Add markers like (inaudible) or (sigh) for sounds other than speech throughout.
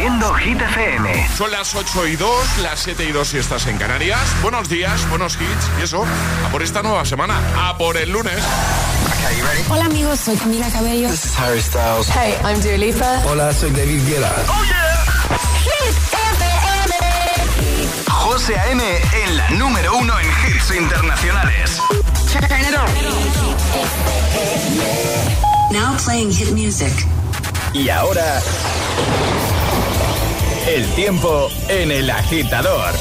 Haciendo Hit FM. Son las 8 y 2, las 7 y 2 si estás en Canarias. Buenos días, buenos hits y eso, a por esta nueva semana, a por el lunes. Hola amigos, soy Camila Cabello. This is Harry Styles. Hey, I'm Dua Lipa. Hola, soy David Guetta. ¡Oh, yeah! Hit FM. José A.M. en la número uno en hits internacionales. Turn it on. Now playing hit music. Y ahora... El tiempo en el agitador.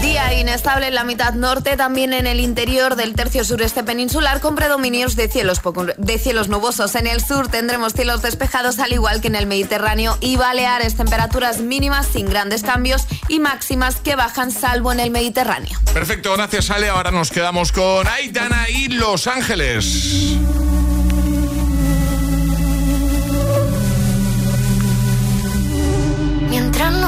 Día inestable en la mitad norte, también en el interior del tercio sureste peninsular, con predominios de cielos, de cielos nubosos. En el sur tendremos cielos despejados, al igual que en el Mediterráneo y Baleares, temperaturas mínimas sin grandes cambios y máximas que bajan, salvo en el Mediterráneo. Perfecto, gracias Ale. Ahora nos quedamos con Aitana y Los Ángeles.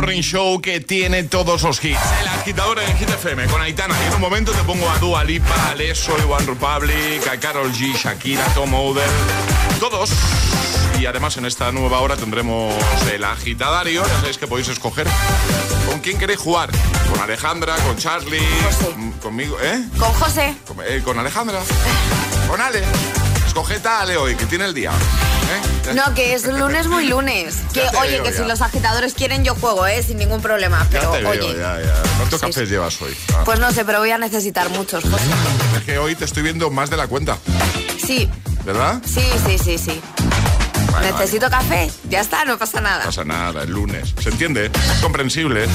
Morning Show que tiene todos los hits. El agitador en Hit FM con Aitana. Y en un momento te pongo a Dua Lipa, Alesso, One Republic, a Carol G, Shakira, Tom Oder. Todos. Y además en esta nueva hora tendremos el agitadario. Ya sabéis que podéis escoger con quién queréis jugar. Con Alejandra, con Charlie, con- conmigo, ¿eh? Con José. Con, eh, con Alejandra. Con Ale. Escoged a Ale hoy, que tiene el día. ¿Eh? No, que es lunes muy lunes. Que oye, veo, que ya. si los agitadores quieren yo juego, ¿eh? Sin ningún problema. Ya Pero te veo, oye, ya, ya. ¿Cuántos Sí, cafés sí. llevas hoy? Ah. pues no sé, pero voy a necesitar muchos, José. Es que hoy te estoy viendo más de la cuenta, Sí, ¿verdad? sí, sí, sí, sí. Necesito café. Ya está, no pasa nada. No pasa nada, el lunes. ¿Se entiende? Es comprensible.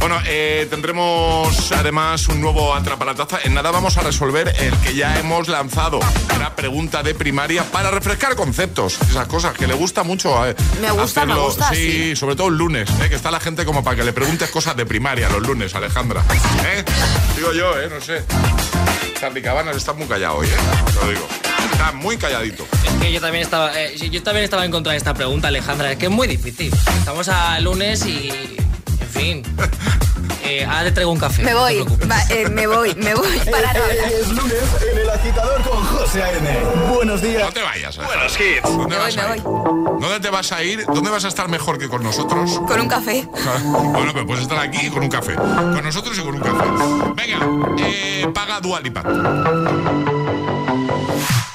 Bueno, eh, tendremos además un nuevo atrapalataza. En nada vamos a resolver el que ya hemos lanzado. Una pregunta de primaria para refrescar conceptos. Esas cosas que le gusta mucho. eh, Me gusta, me hacerlo. gusta, Sí, sí. sobre todo el lunes, eh, que está la gente como para que le preguntes cosas de primaria los lunes, Alejandra. ¿Eh? Digo yo, ¿eh? No sé. Charlie Cabanas está muy callado hoy, ¿eh? Lo digo muy calladito. Es que yo también estaba, eh, yo también estaba en contra de esta pregunta, Alejandra. Es que es muy difícil. Estamos a lunes y. En fin. (laughs) Eh, ahora te traigo un café. Me voy, eh, me voy, me voy (laughs) para. Eh, es lunes en el agitador con José A.N. Buenos días. No te vayas. Alejandra. Buenos hits. ¿Dónde vas a ir? ¿Dónde te vas a ir? ¿Dónde vas a estar mejor que con nosotros? Con un café. (laughs) bueno, pero puedes estar aquí con un café. Con nosotros y con un café. Venga, paga eh, paga Dualipa.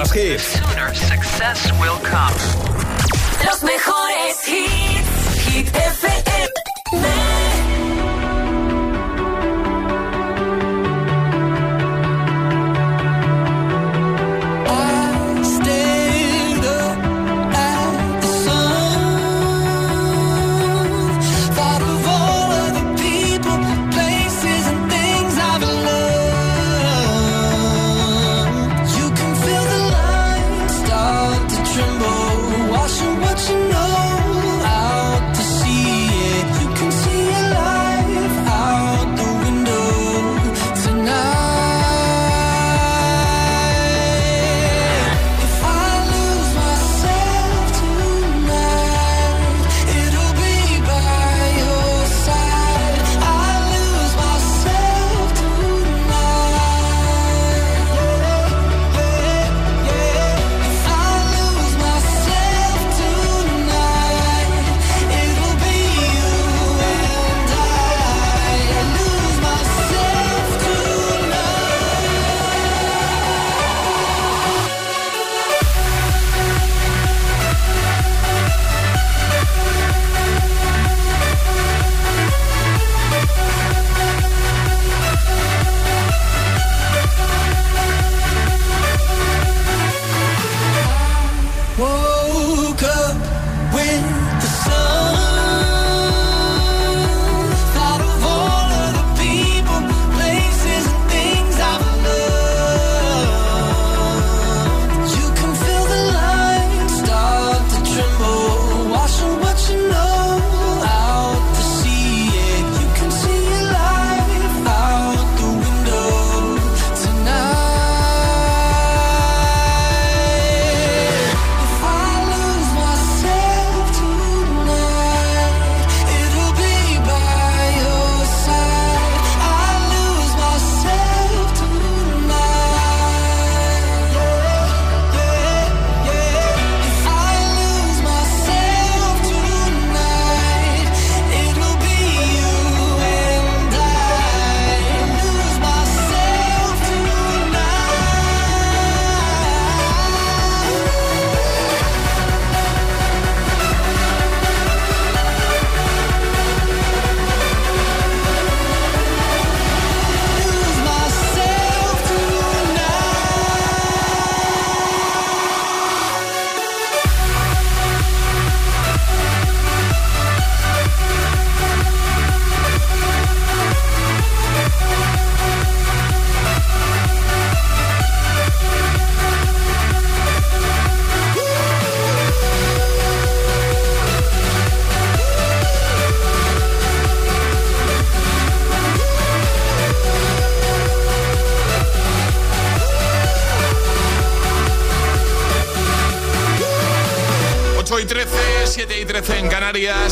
als gids.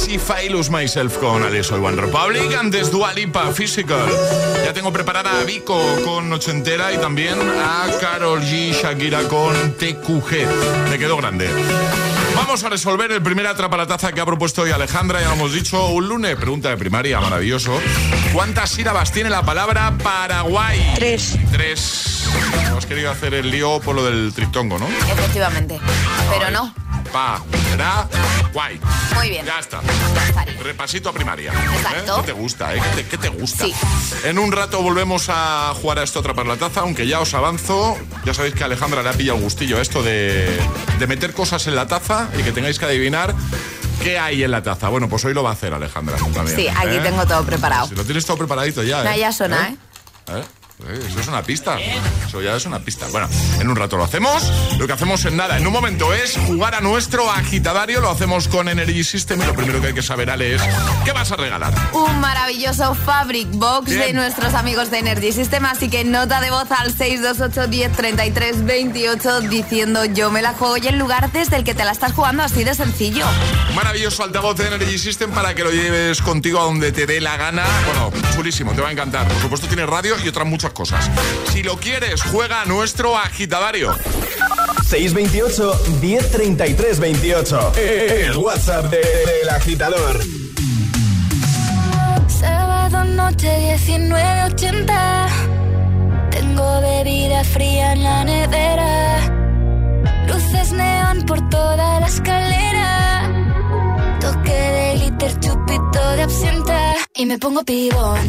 Canarias y Failus Myself con Alice One Republic. Antes Dualipa Physical. Ya tengo preparada a Vico con Ochentera y también a Carol G. Shakira con TQG. Me quedó grande. Vamos a resolver el primer atrapalataza que ha propuesto hoy Alejandra. Ya lo hemos dicho, un lunes. Pregunta de primaria, maravilloso. ¿Cuántas sílabas tiene la palabra Paraguay? Tres. Tres. Hemos querido hacer el lío por lo del triptongo, ¿no? Efectivamente. Pero no. Pa, ra, guay. Muy bien. Ya está. Repasito a primaria. Exacto. ¿Eh? ¿Qué te gusta, eh? ¿Qué te, qué te gusta? Sí. En un rato volvemos a jugar a esto otra para la taza, aunque ya os avanzo. Ya sabéis que Alejandra le ha pillado el gustillo a esto de, de meter cosas en la taza y que tengáis que adivinar qué hay en la taza. Bueno, pues hoy lo va a hacer Alejandra también. Sí, aquí ¿eh? tengo todo preparado. Si lo tienes todo preparadito ya. Ya, ¿eh? ya suena, ¿eh? ¿Eh? Eh, Eso es una pista. Eso ya es una pista. Bueno, en un rato lo hacemos. Lo que hacemos en nada, en un momento, es jugar a nuestro agitadario. Lo hacemos con Energy System y lo primero que hay que saber, Ale, es ¿qué vas a regalar? Un maravilloso Fabric Box Bien. de nuestros amigos de Energy System. Así que nota de voz al 628 10 33 28 diciendo yo me la juego y el lugar desde el que te la estás jugando así de sencillo. Maravilloso altavoz de Energy System para que lo lleves contigo a donde te dé la gana. Bueno, chulísimo, te va a encantar. Por supuesto, tiene radio y otras muchas cosas. Si lo quieres, juega a nuestro agitadario. 628 1033 28. El WhatsApp de- del agitador. Sábado noche 1980. Tengo bebida fría en la nevera. Luces neón por toda la escalera. Toque de glitter, chupito de absenta. Y me pongo pibón.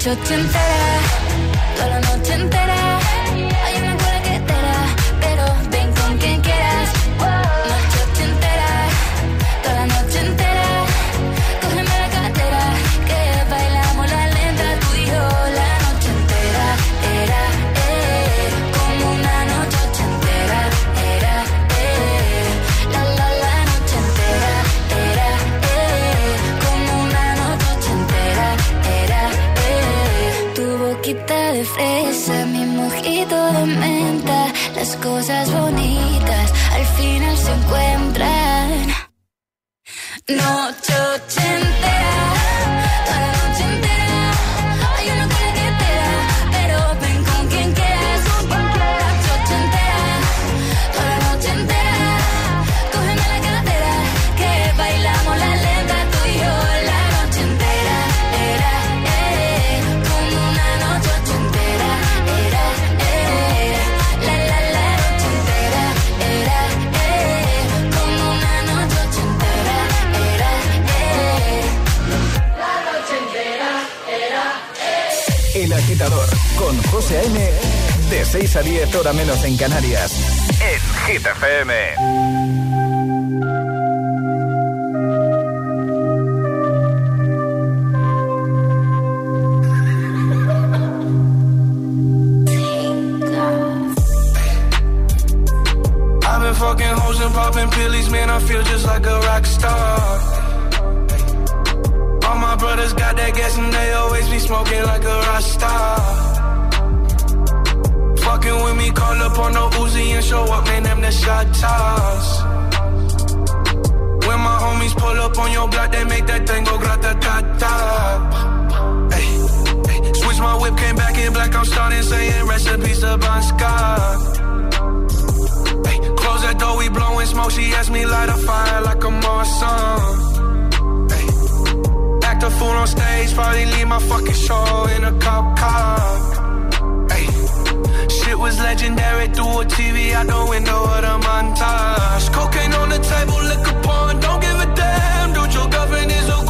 Noche ochentera, Las cosas bonitas A.M. De 6 a 10 hora menos en Canarias. En Hit FM. Fucking hoes and popping pillies, man, I feel just like a rock star. All my brothers got that gas and they always be smoking like a rock star. Fucking with me, call up on no Uzi and show up, man, them the shot toss. When my homies pull up on your block, they make that thing go grata ta ta. Switch my whip, came back in black, I'm starting saying recipes Bon Scott. Hey, close that door, we blowing smoke, she asked me light a fire like a Marsan. Act a fool on stage, probably leave my fucking show in a cop car. Was legendary through a TV out the window of the montage. Cocaine on the table, liquor porn, don't give a damn. Dude, your girlfriend is a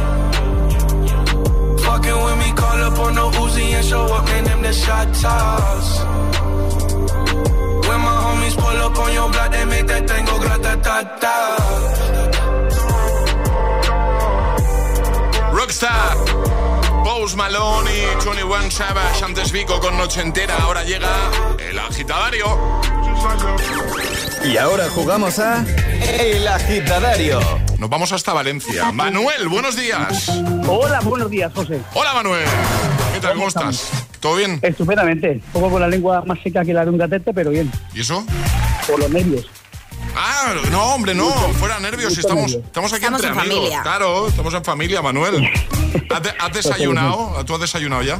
Up on no Uzi and show up, man. Them the shot toss. When my homies pull up on your block, they make. Rockstar. Post Malone y 21 Savage. Antes Vico con Noche Entera. Ahora llega el agitadario. Y ahora jugamos a El Agitadario. Nos vamos hasta Valencia. Manuel, buenos días. Hola, buenos días, José. Hola, Manuel. ¿Qué tal? ¿Cómo estás? ¿Todo bien? Estupendamente. Un poco con la lengua más seca que la de un gatete, pero bien. ¿Y eso? Por los nervios. Ah, no, hombre, no. Fuera nervios. Mucho Estamos, estamos aquí Estamos entre en amigos. familia. Claro, estamos en familia, Manuel. (laughs) ¿Has, de- has desayunado? ¿Tú has desayunado ya?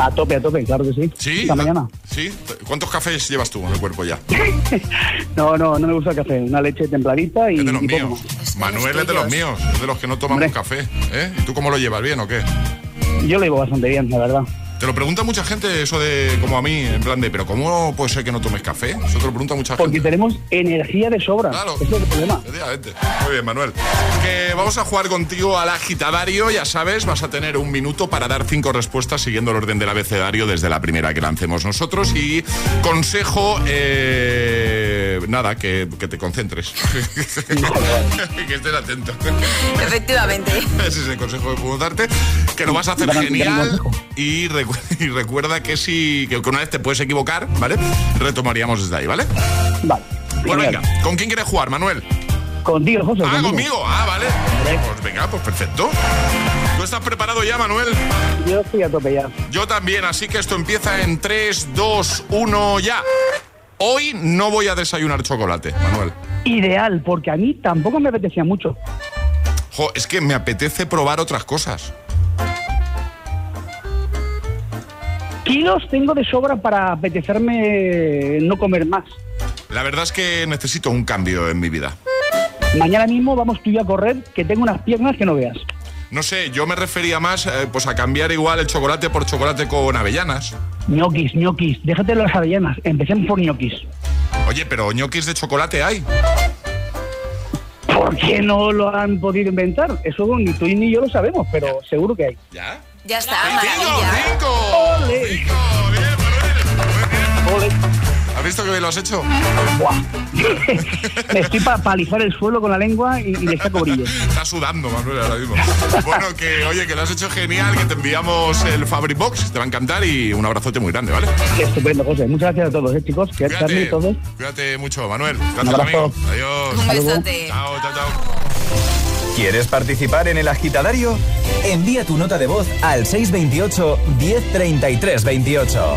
A tope, a tope, claro que sí. Sí. Esta mañana. ¿Sí? ¿Cuántos cafés llevas tú en el cuerpo ya? (laughs) No, no, no me gusta el café. Una leche templadita y, Es de los y míos. más. Manuel es de los míos. Es de los que no tomamos Hombre. café. ¿eh? ¿Y tú cómo lo llevas? ¿Bien o qué? Yo lo llevo bastante bien, la verdad. Te lo pregunta mucha gente eso de como a mí, en plan de, pero ¿cómo puede ser que no tomes café? Eso te lo pregunta mucha Porque gente. tenemos energía de sobra. Claro. Ese es el problema. Muy bien, Manuel. Que vamos a jugar contigo al agitadario, ya sabes, vas a tener un minuto para dar cinco respuestas siguiendo el orden del abecedario desde la primera que lancemos nosotros. Y consejo, eh, nada, que, que te concentres. (laughs) (laughs) que estés atento. Efectivamente. Ese es el consejo que puedo darte. Que lo vas a hacer genial. Y, recu- (laughs) y recuerda que si que una vez te puedes equivocar, ¿vale? Retomaríamos desde ahí, ¿vale? Vale. Pues venga, ¿con quién quieres jugar, Manuel? Contigo, José. Ah, contigo. conmigo. Ah, vale. Pues venga, pues perfecto. ¿Tú estás preparado ya, Manuel? Yo estoy a tope ya. Yo también, así que esto empieza en 3, 2, 1, ya. Hoy no voy a desayunar chocolate, Manuel. Ideal, porque a mí tampoco me apetecía mucho. Jo, es que me apetece probar otras cosas. Kilos tengo de sobra para apetecerme no comer más. La verdad es que necesito un cambio en mi vida. Mañana mismo vamos tú y yo a correr, que tengo unas piernas que no veas. No sé, yo me refería más eh, pues a cambiar igual el chocolate por chocolate con avellanas. ñoquis, ñoquis, déjate las avellanas, empecemos por ñoquis. Oye, pero ñoquis de chocolate hay. ¿Por qué no lo han podido inventar? Eso ni tú ni yo lo sabemos, pero seguro que hay. ¿Ya? Ya está, ¡Cinco! maravilla. ¡Cinco! ¡Ole! ¡Cinco! Bien, Manuel. Muy bien. Ole. ¿Has visto que lo has hecho? (laughs) Me estoy para alisar el suelo con la lengua y, le saco brillo. Está sudando, Manuel, ahora mismo. bueno, que oye, que lo has hecho genial, que te enviamos el Fabric Box, te va a encantar y un abrazote muy grande, ¿vale? estupendo, José. Muchas gracias a todos, ¿eh, chicos. Cuídate, todos. Cuídate mucho, Manuel. Gracias, amigo. Adiós. Un besote. Chao, chao, chao. ¿Quieres participar en el agitadario? Envía tu nota de voz al 628 1033 28.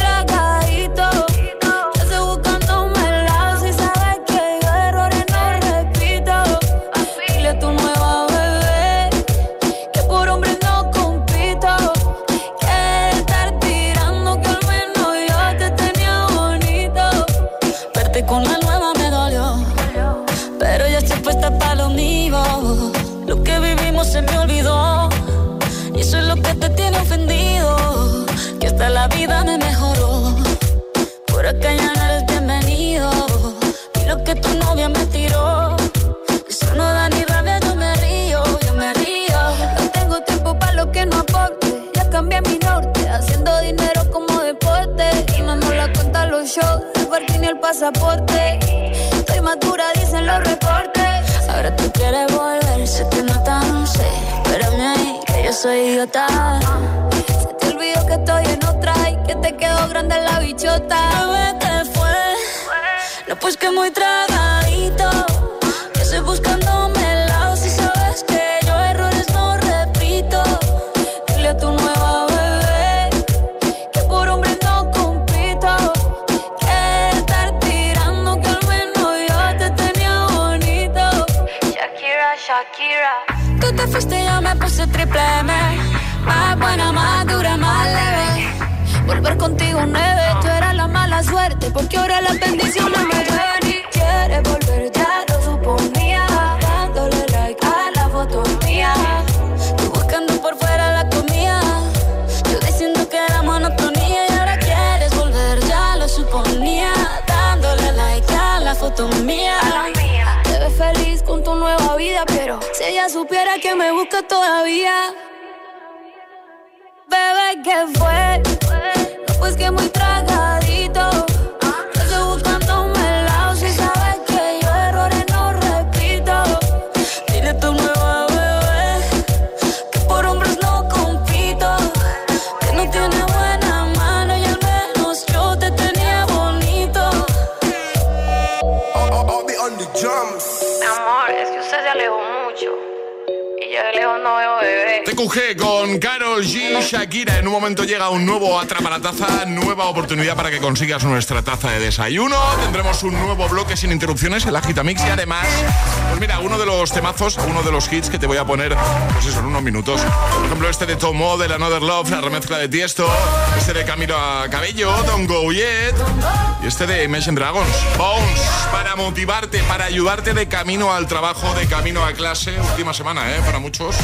pasaporte. Estoy madura, dicen los reportes. Ahora tú quieres volver, se te nota, no sé. Espérame ahí, que yo soy idiota. Se te olvidó que estoy en otra y que te quedó grande la bichota. Bebé, fue. No, pues que muy tragadito. Que estoy buscándome fuiste yo me puse triple M. Más buena, más dura, más leve. Volver contigo nueve, tú eras la mala suerte. Porque ahora las bendiciones me que me busca todavía. Bebé, ¿qué fue? Pues que muy tragadito. away. Con Carol G. Shakira. En un momento llega un nuevo Atrapa la Taza, nueva oportunidad para que consigas nuestra taza de desayuno. Tendremos un nuevo bloque sin interrupciones, el Agitamix. Y además, pues mira, uno de los temazos, uno de los hits que te voy a poner, pues eso, en unos minutos. Por ejemplo, este de Tomo, del Another Love, la remezcla de Tiesto. Este de Camino a Cabello, Don't Go Yet. Y este de Imagine Dragons, Bones, para motivarte, para ayudarte de camino al trabajo, de camino a clase. Última semana, ¿eh? Para muchos.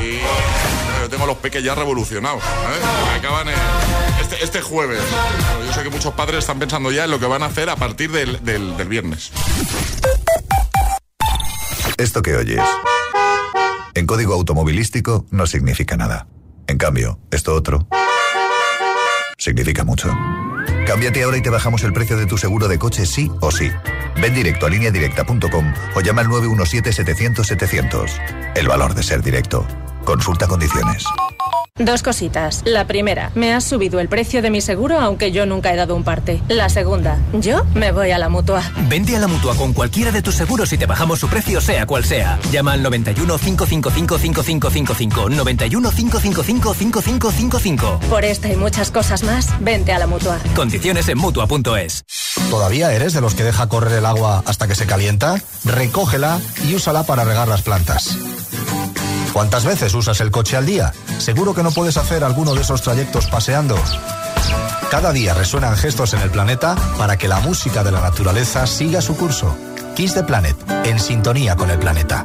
Y yo tengo los peques ya revolucionados. ¿eh? Acaban este, este, jueves. yo sé que muchos padres están pensando ya en lo que van a hacer a partir del, del, del viernes. Esto que oyes, en código automovilístico no significa nada. En cambio, esto otro significa mucho. Cámbiate ahora y te bajamos el precio de tu seguro de coche sí o sí. Ven directo a lineadirecta.com o llama al 917-700-700. El valor de ser directo. Consulta condiciones. Dos cositas. La primera, me has subido el precio de mi seguro aunque yo nunca he dado un parte. La segunda, yo me voy a la mutua. Vente a la mutua con cualquiera de tus seguros y te bajamos su precio sea cual sea. Llama al 91 555 5555. 91 555 5555. Por esta y muchas cosas más, vente a la mutua. Condiciones en mutua.es. ¿Todavía eres de los que deja correr el agua hasta que se calienta? Recógela y úsala para regar las plantas. ¿Cuántas veces usas el coche al día? ¿Seguro que no puedes hacer alguno de esos trayectos paseando? Cada día resuenan gestos en el planeta para que la música de la naturaleza siga su curso. Kiss the Planet, en sintonía con el planeta.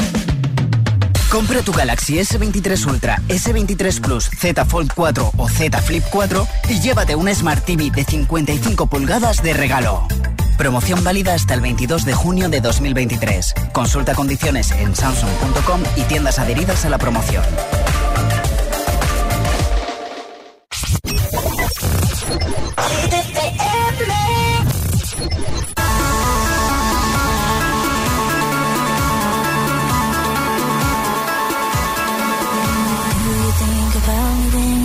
Compra tu Galaxy S23 Ultra, S23 Plus, Z Fold 4 o Z Flip 4 y llévate un Smart TV de 55 pulgadas de regalo. Promoción válida hasta el 22 de junio de 2023. Consulta condiciones en samsung.com y tiendas adheridas a la promoción.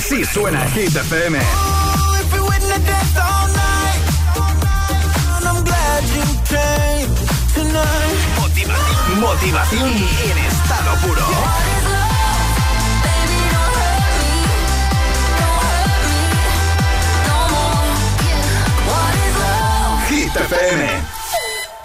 Suena Hit FM. Motivación, motivación en estado puro. Hit FM.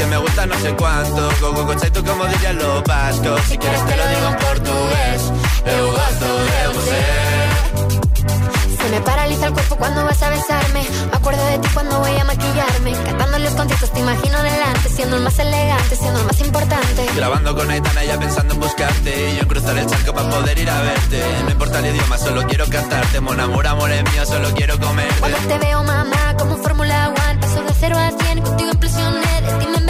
que me gusta no sé cuánto, go go tú como dirían los vascos. Si quieres te lo digo en portugués, eu gosto de você. Se me paraliza el cuerpo cuando vas a besarme. Me acuerdo de ti cuando voy a maquillarme. Cantando los conciertos te imagino delante. Siendo el más elegante, siendo el más importante. Grabando con Aitana ya pensando en buscarte Y yo en cruzar el charco para poder ir a verte No importa el idioma, solo quiero cantarte Mon amor, amor es mío, solo quiero comerte Cuando te veo, mamá, como un Fórmula One. Paso de cero a cien, contigo impresioné. De ti me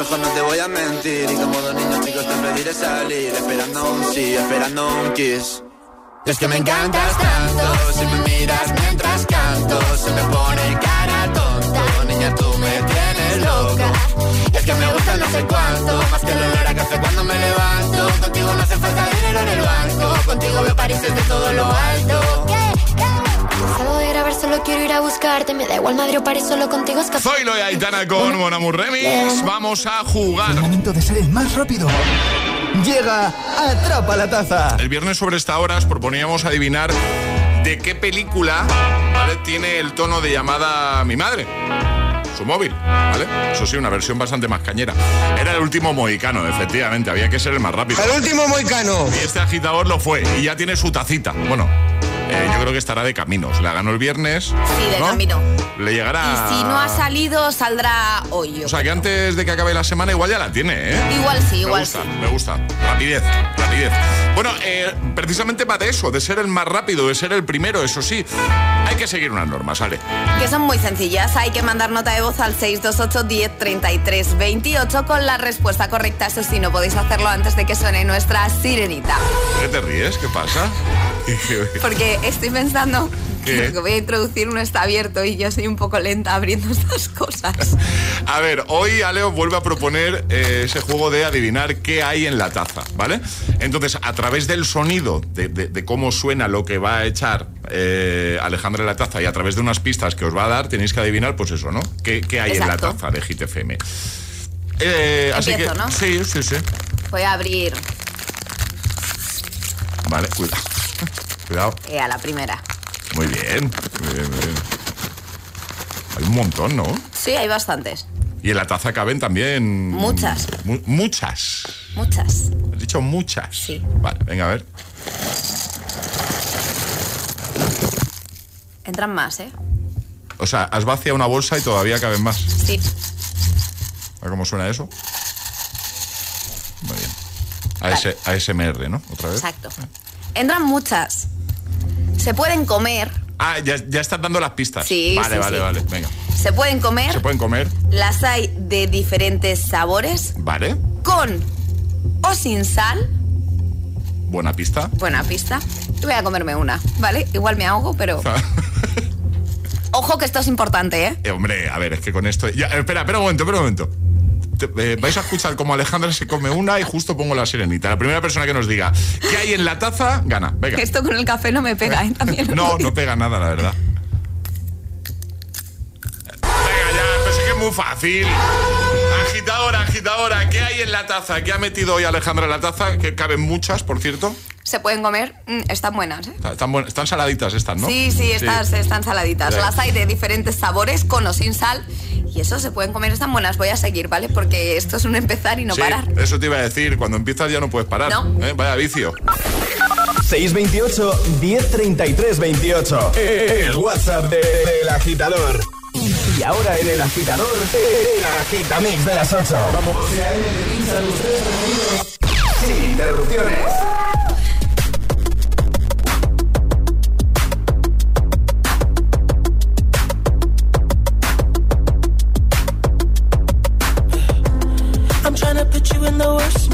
Ojos, no te voy a mentir. Y como dos niños chicos te pediré salir, esperando un sí, esperando un kiss. Es que me encantas tanto, si me miras mientras canto, se me pone cara tonta. Niña, tú me tienes loca. Es que me gusta no sé cuánto, más que el olor a café cuando me levanto. Contigo no hace falta dinero en el banco, contigo veo París desde todo lo alto. Cansado de grabar, solo quiero ir a buscarte. Me da igual Madrid o París, solo contigo es capaz. Zoilo y Aitana con Mon Amour Remix. Vamos a jugar. El momento de ser el más rápido. Llega Atrapa la Taza. El viernes sobre esta hora os proponíamos adivinar de qué película ¿vale? tiene el tono de llamada mi madre. Su móvil, ¿vale? Eso sí, una versión bastante más cañera. Era el último mohicano, efectivamente, había que ser el más rápido. El último moicano. Y este agitador lo fue, y ya tiene su tacita. Bueno, eh, yo creo que estará de camino. Se la ganó el viernes. Sí, de ¿no? camino. Le llegará. Y si no ha salido, saldrá hoy. O sea, que antes de que acabe la semana igual ya la tiene, ¿eh? Igual sí, igual me gusta, sí. Me gusta. Rapidez, rapidez. Bueno, eh, precisamente va de eso, de ser el más rápido, de ser el primero, eso sí. Hay que seguir unas normas, ¿vale? Que son muy sencillas. Hay que mandar nota de voz al 628 10 33 28 con la respuesta correcta. Eso sí, no podéis hacerlo antes de que suene nuestra sirenita. ¿Qué te ríes? ¿Qué pasa? (laughs) Porque estoy pensando ¿Qué? que lo que voy a introducir no está abierto y yo soy un poco lenta abriendo (laughs) estas cosas. A ver, hoy Aleo vuelve a proponer eh, ese juego de adivinar qué hay en la taza, ¿vale? Entonces, a través del sonido, de, de- de cómo suena lo que va a echar eh, Alejandra en la taza y a través de unas pistas que os va a dar, tenéis que adivinar, pues eso, ¿no? ¿Qué, qué hay Exacto. en la taza de Hit FM? Eh, así que, ¿no? sí, sí, sí. Voy a abrir Vale, cuidado. Cuidado. eh, a la primera. Muy bien. Muy bien, muy bien. Hay un montón, ¿no? Sí, hay bastantes. Y en la taza caben también. Muchas. mu- muchas. Muchas. Has dicho muchas. Sí. Vale, venga, a ver. Entran más, ¿eh? O sea, has vaciado una bolsa y todavía caben más. Sí. A ver cómo suena eso. Muy bien. AS ASMR, ¿no? Otra vez. Exacto. Entran muchas. Se pueden comer. Ah, ya, ya estás dando las pistas. Sí, Vale, sí, vale, sí. vale. Venga. Se pueden comer. Se pueden comer. Las hay de diferentes sabores. Vale. Con o sin sal. Buena pista. Buena pista. Voy a comerme una, ¿vale? Igual me ahogo, pero. (laughs) Ojo que esto es importante, ¿eh? Eh, hombre, a ver, es que con esto. Ya, espera, espera un momento, espera un momento. Eh, vais a escuchar cómo Alejandra se come una y justo pongo la sirenita. La primera persona que nos diga qué hay en la taza, gana. Venga. Esto con el café no me pega, ¿eh? También. No, no pega nada, la verdad. Venga, ya, es que es muy fácil. Agitadora, agitadora, ¿qué hay en la taza? ¿Qué ha metido hoy Alejandra en la taza? Que caben muchas, por cierto. Se pueden comer. Mm, están buenas, ¿eh? Están, buen- están saladitas estas, ¿no? Sí, sí, estas están saladitas. Las hay de diferentes sabores, con o sin sal. Y eso se pueden comer, están buenas. Voy a seguir, ¿vale? Porque esto es un empezar y no Sí, parar. Eso te iba a decir, cuando empiezas ya no puedes parar. No. ¿eh? Vaya vicio. 628 1033 28. El WhatsApp de- del agitador. Y ahora en el agitador, el agitamix de las 8. Vamos. Sin interrupciones. I'm tryna put you in the worst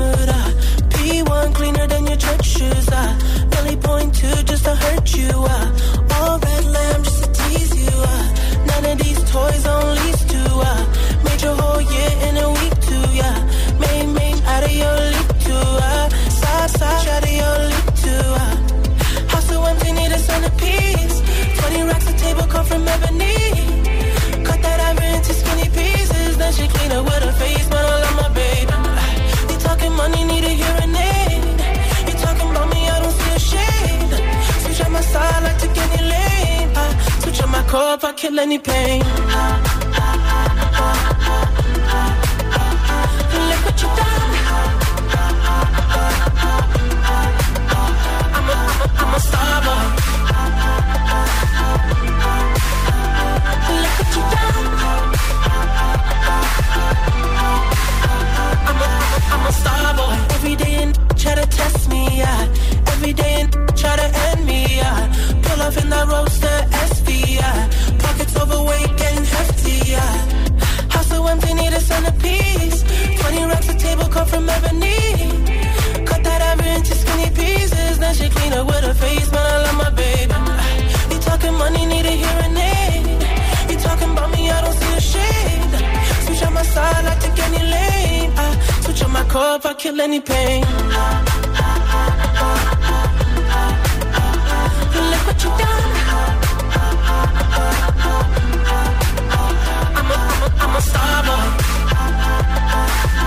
if I kill any pain. Look what you done. I'm a, I'm a, I'm a star boy. Look what you done. I'm a, I'm a star boy. Every day and try to test me, yeah. Every day and try to end me, yeah. Pull off in that roadster centerpiece. 20 racks a table come from ebony. Cut that ivory into skinny pieces. Then she clean up with her face, man, I love my baby. You talking money, need a hearing aid. You talking about me, I don't see a shade. Switch on my side, I take any lane. I switch on my core I kill any pain. Look what you done. I'm a, I'm a, I'm a star boy.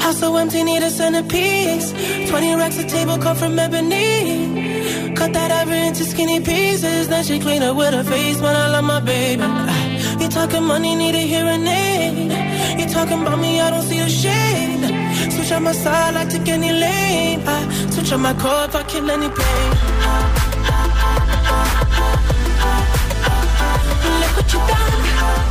House so empty, need a centerpiece. 20 racks of table come from ebony. Cut that ever into skinny pieces. Then she clean up with her face, but I love my baby. You talking money, need a hearing aid. You talking about me, I don't see a shade. Switch on my side, I take any lane. I switch on my core if I kill any pain. Look what you done.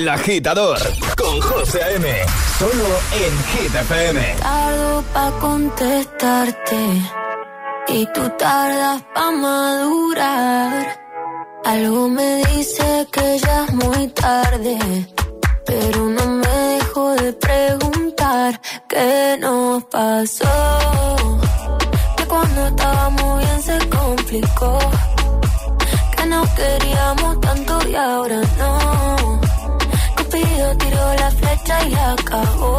El agitador con José A.M. Solo en Hit FM. Tardo pa' contestarte y tú tardas pa' madurar. Algo me dice que ya es muy tarde, pero no me dejo de preguntar qué nos pasó. Que cuando estábamos bien se complicó, que nos queríamos tanto y ahora no. Cupido tiró la flecha y la acabó.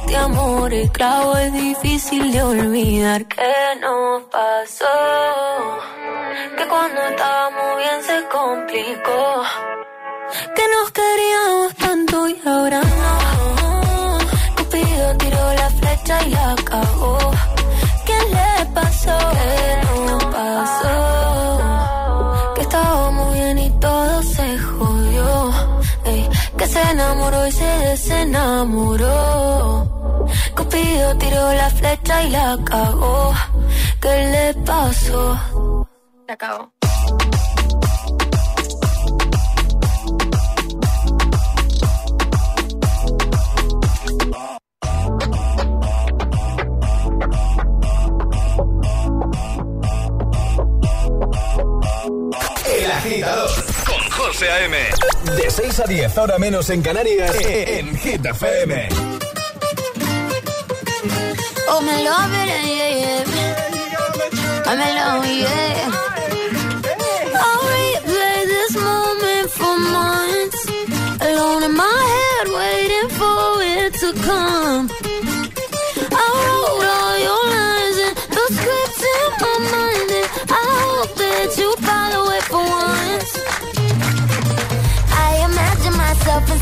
este amor, el clavo es difícil de olvidar. ¿Qué nos pasó? Que cuando estábamos bien se complicó. Que nos queríamos tanto y ahora no. Cupido tiró la flecha y la acabó. ¿Qué le pasó? ¿Qué y se desenamoró. Cupido tiró la flecha y la cagó. ¿Qué le pasó? Se acabó. El agitador José A.M. De 6 a 10, ahora menos en Canarias, en Hit FM. Oh, me love it, yeah, yeah. I'm alone, yeah. I'll replay this moment for months. Alone in my head, waiting for it to come.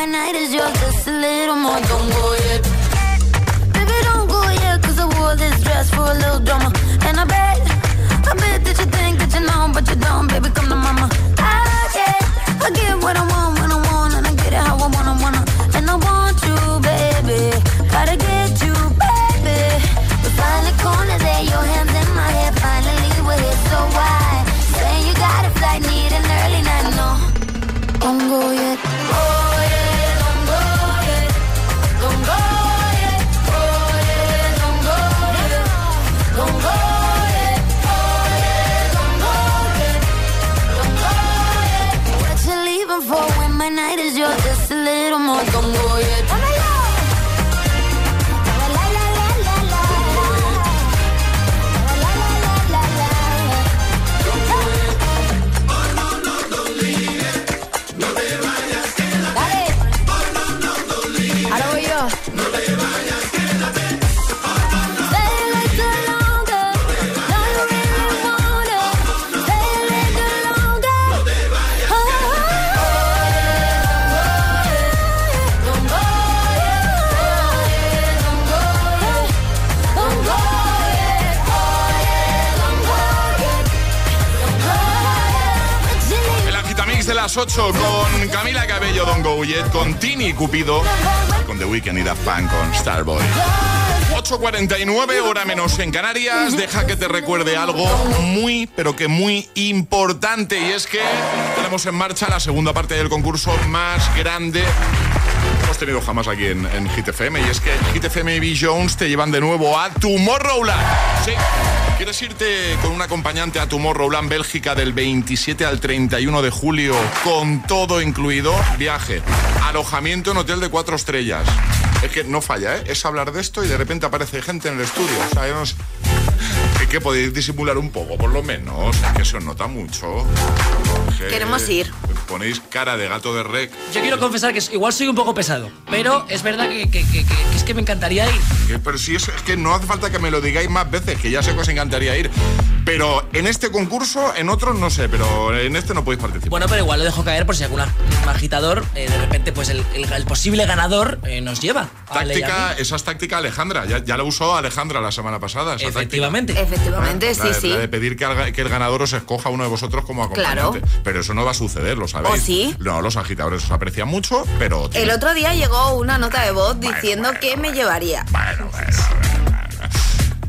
My night is yours, just a little more. Don't go yet. Baby, don't go yet, cause I wore this dress for a little drama. And I bet, I bet that you think that you know, but you don't. Baby, come to mama. I get, I get what I want when I want, and I get it how I want las 8 con Camila Cabello, Don Go con Tini Cupido, con The Weeknd y Daft Punk con Starboy. 8.49, hora menos en Canarias. Deja que te recuerde algo muy, pero que muy importante. Y es que tenemos en marcha la segunda parte del concurso más grande hemos tenido jamás aquí en, en Hit FM. Y es que Hit FM y B. Jones te llevan de nuevo a Tomorrowland. Sí. ¿Quieres irte con un acompañante a Tomorrowland Bélgica del 27 al 31 de julio con todo incluido? Viaje, alojamiento en hotel de cuatro estrellas. Es que no falla, ¿eh? Es hablar de esto y de repente aparece gente en el estudio. O sea, no que podéis disimular un poco, por lo menos. que se os nota mucho. Queremos ir. Ponéis cara de gato de rec. Yo quiero confesar que igual soy un poco pesado, pero es verdad que, es que me encantaría ir. pero si es, es, que no hace falta que me lo digáis más veces, que ya sé que os encantaría ir. Pero en este concurso, en otros no sé, pero en este no podéis participar. Bueno, pero igual lo dejo caer por si algún agitador, eh, de repente, pues el, posible ganador eh, nos lleva. Táctica, esa es táctica Alejandra, ya, ya la usó Alejandra la semana pasada. Efectivamente. Efectivamente, sí, sí. de pedir que, el ganador os escoja uno de vosotros como acompañante. Claro. Pero eso no va a suceder, ¿lo sabéis? ¿O sí? No, los agitadores os aprecian mucho, pero... El otro día llegó una nota de voz diciendo que me llevaría. Bueno, bueno.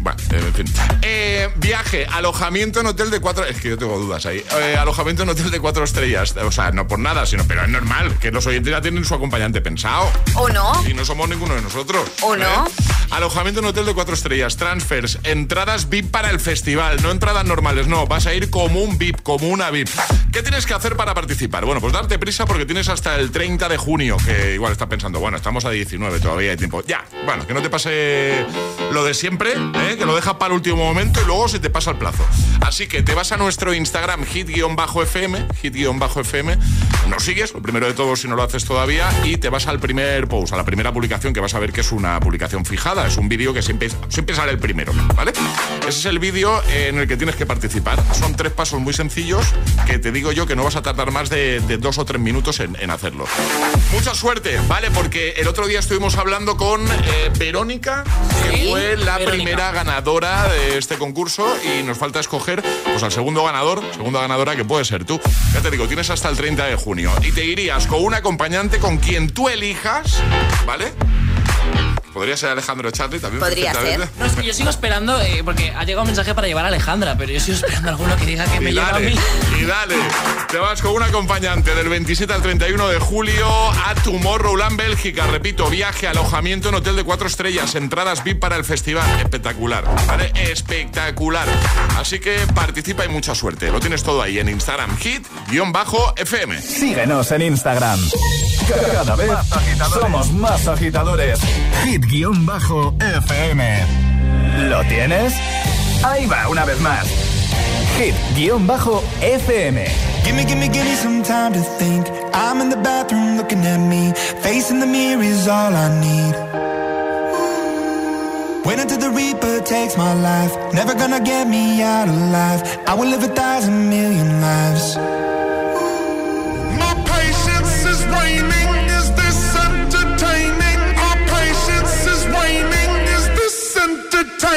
Bueno, en fin. Eh, viaje, alojamiento en hotel de cuatro. Es que yo tengo dudas ahí. Eh, alojamiento en hotel de cuatro estrellas. O sea, no por nada, sino, pero es normal que los oyentes ya tienen su acompañante pensado. ¿O no? Y no somos ninguno de nosotros. ¿O no? ¿eh? Alojamiento en hotel de cuatro estrellas, transfers, entradas VIP para el festival, no entradas normales, no. Vas a ir como un VIP, como una VIP. ¿Qué tienes que hacer para participar? Bueno, pues darte prisa porque tienes hasta el 30 de junio, que igual estás pensando, bueno, estamos a 19, todavía hay tiempo. Ya, bueno, que no te pase lo de siempre, ¿eh? Que lo dejas para el último momento y luego se te pasa el plazo. Así que te vas a nuestro Instagram, hit-fm, hit-fm, nos sigues, lo primero de todo si no lo haces todavía, y te vas al primer post, a la primera publicación, que vas a ver que es una publicación fijada, es un vídeo que siempre, siempre sale el primero, ¿vale? Ese es el vídeo en el que tienes que participar. Son tres pasos muy sencillos que te digo yo que no vas a tardar más de, dos o tres minutos en, hacerlo. Mucha suerte, ¿vale? Porque el otro día estuvimos hablando con eh, Verónica, que fue la primera ganadora de este concurso y nos falta escoger pues, al segundo ganador, segunda ganadora que puede ser tú. Ya te digo, tienes hasta el 30 de junio y te irías con un acompañante con quien tú elijas, ¿vale? Podría ser Alejandro Charlie también. Podría ser. No, es que yo sigo esperando, eh, porque ha llegado un mensaje para llevar a Alejandra, pero yo sigo esperando a alguno que diga que me lleva a mí. Y dale, te vas con un acompañante del 27 al 31 de julio a Tomorrowland, Bélgica. Repito, viaje, alojamiento en hotel de cuatro estrellas, entradas VIP para el festival. Espectacular, ¿vale? Espectacular. Así que participa y mucha suerte. Lo tienes todo ahí en Instagram, hit-fm. Síguenos en Instagram. Cada vez somos más agitadores. Hit-FM. ¿Lo tienes? Ahí va, una vez más. Hit-FM. Gimme, gimme, gimme some time to think. I'm in the bathroom looking at me. Facing the mirror is all I need. Wait until the Reaper takes my life. Never gonna get me out alive. I will live a thousand million lives.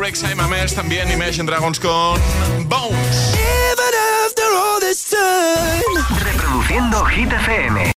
T-Rex, I'm a mess, también Imagine Dragons con Bones. Reproduciendo Hit FM.